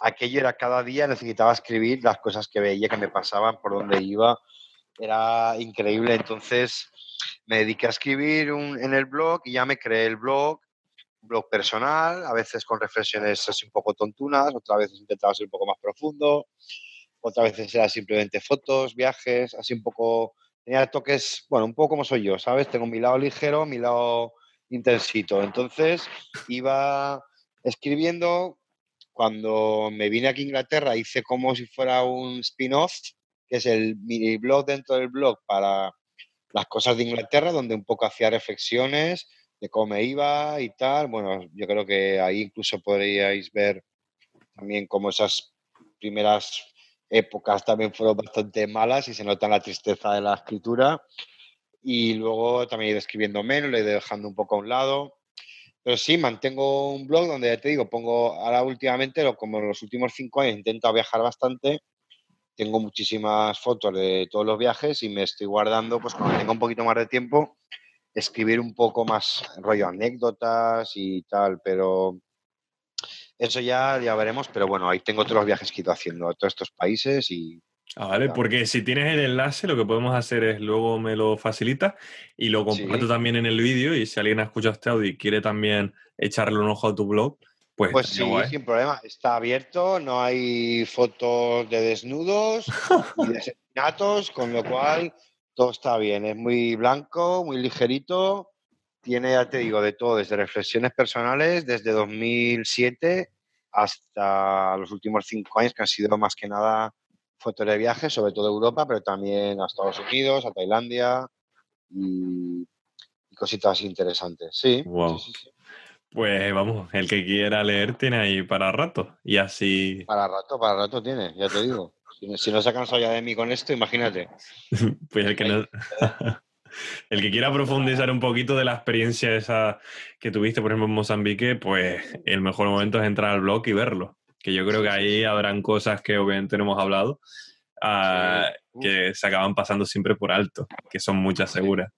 aquello era cada día necesitaba escribir las cosas que veía que me pasaban, por donde iba, era increíble. Entonces me dediqué a escribir en el blog y ya me creé el blog, blog personal, a veces con reflexiones así un poco tontunas, otras veces intentaba ser un poco más profundo otras veces era simplemente fotos, viajes, así un poco, tenía toques, bueno, un poco como soy yo, ¿sabes? Tengo mi lado ligero, mi lado intensito. Entonces iba escribiendo, cuando me vine aquí a Inglaterra hice como si fuera un spin-off, que es el mini blog dentro del blog para las cosas de Inglaterra, donde un poco hacía reflexiones de cómo me iba y tal. Bueno, yo creo que ahí incluso podríais ver también cómo esas primeras épocas también fueron bastante malas y se nota la tristeza de la escritura. Y luego también he ido escribiendo menos, lo he ido dejando un poco a un lado. Pero sí, mantengo un blog donde ya te digo, pongo ahora últimamente, como en los últimos cinco años, intento viajar bastante. Tengo muchísimas fotos de todos los viajes y me estoy guardando, pues cuando tenga un poquito más de tiempo, escribir un poco más rollo anécdotas y tal. Pero eso ya, ya veremos, pero bueno, ahí tengo todos los viajes que he ido haciendo a todos estos países y... Ah, vale, porque si tienes el enlace, lo que podemos hacer es luego me lo facilita y lo comparto también en el vídeo y si alguien ha escuchado este audio y quiere también echarle un ojo a tu blog, pues, pues sí, sin problema. Está abierto, no hay fotos de desnudos ni de asesinatos, con lo cual todo está bien. Es muy blanco, muy ligerito. Tiene, ya te digo, de todo, desde reflexiones personales, desde 2007 hasta los últimos cinco años, que han sido más que nada fotos de viajes, sobre todo Europa, pero también a Estados Unidos, a Tailandia y, cositas interesantes. Sí, Pues vamos, el que quiera leer tiene ahí para rato y así. Para rato, para rato tiene, ya te digo. Si, no se ha cansado ya de mí con esto, imagínate. pues el que no. el que quiera profundizar un poquito de la experiencia esa que tuviste, por ejemplo, en Mozambique, pues el mejor momento es entrar al blog y verlo. Que yo creo que ahí habrán cosas que obviamente no hemos hablado, ah, que se acaban pasando siempre por alto, que son muchas seguras.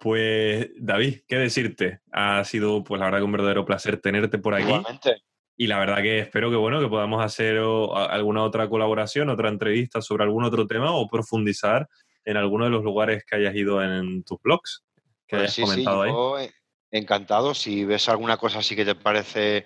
Pues, David, ¿qué decirte? Ha sido, pues la verdad que un verdadero placer tenerte por aquí. Igualmente. Y la verdad que espero que, bueno, que podamos hacer alguna otra colaboración, otra entrevista sobre algún otro tema o profundizar en alguno de los lugares que hayas ido en tus blogs que pues hayas comentado ahí. Encantado. Si ves alguna cosa así que te parece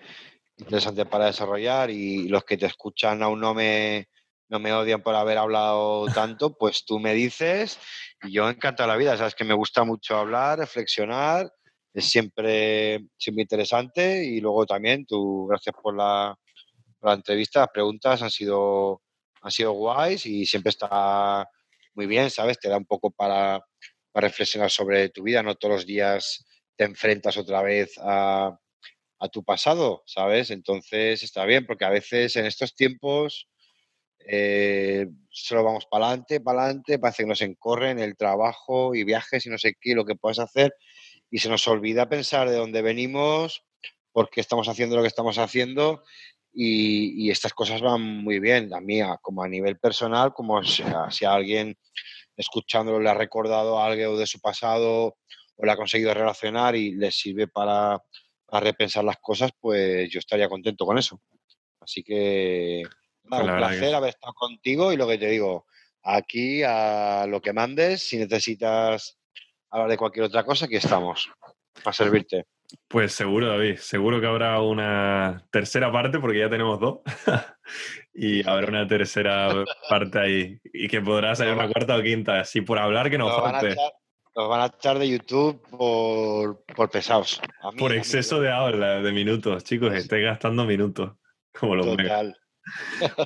interesante para desarrollar y los que te escuchan aún no me, no me odian por haber hablado tanto, pues tú me dices y yo encantado la vida. Sabes que me gusta mucho hablar, reflexionar es siempre, siempre interesante y luego también tú, gracias por la, entrevista, las preguntas han sido, han sido guays y siempre está muy bien, ¿sabes? Te da un poco para, reflexionar sobre tu vida, no todos los días te enfrentas otra vez a, tu pasado, ¿sabes? Entonces está bien, porque a veces en estos tiempos eh, solo vamos para adelante, para adelante, parece que nos encorren el trabajo y viajes y no sé qué, lo que puedes hacer, y se nos olvida pensar de dónde venimos, por qué estamos haciendo lo que estamos haciendo y, estas cosas van muy bien, a mí como a nivel personal, como si, si a alguien escuchándolo le ha recordado algo de su pasado o le ha conseguido relacionar y le sirve para, repensar las cosas, pues yo estaría contento con eso. Así que nada, un placer haber estado contigo y lo que te digo, aquí a lo que mandes, si necesitas hablar de cualquier otra cosa, aquí estamos, para servirte. Pues seguro, David, seguro que habrá una tercera parte, porque ya tenemos dos, y habrá una tercera parte ahí, y que podrá salir una cuarta o quinta, si por hablar que nos, nos falte. nos van a echar de YouTube por, por pesados. por exceso de habla, de minutos, chicos, estoy gastando minutos, como los Total.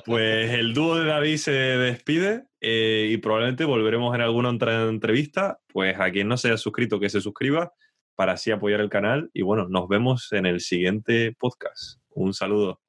Pues el dúo de David se despide eh, y probablemente volveremos en alguna otra entrevista. Pues a quien no se haya suscrito, que se suscriba para así apoyar el canal. Y bueno, nos vemos en el siguiente podcast. Un saludo.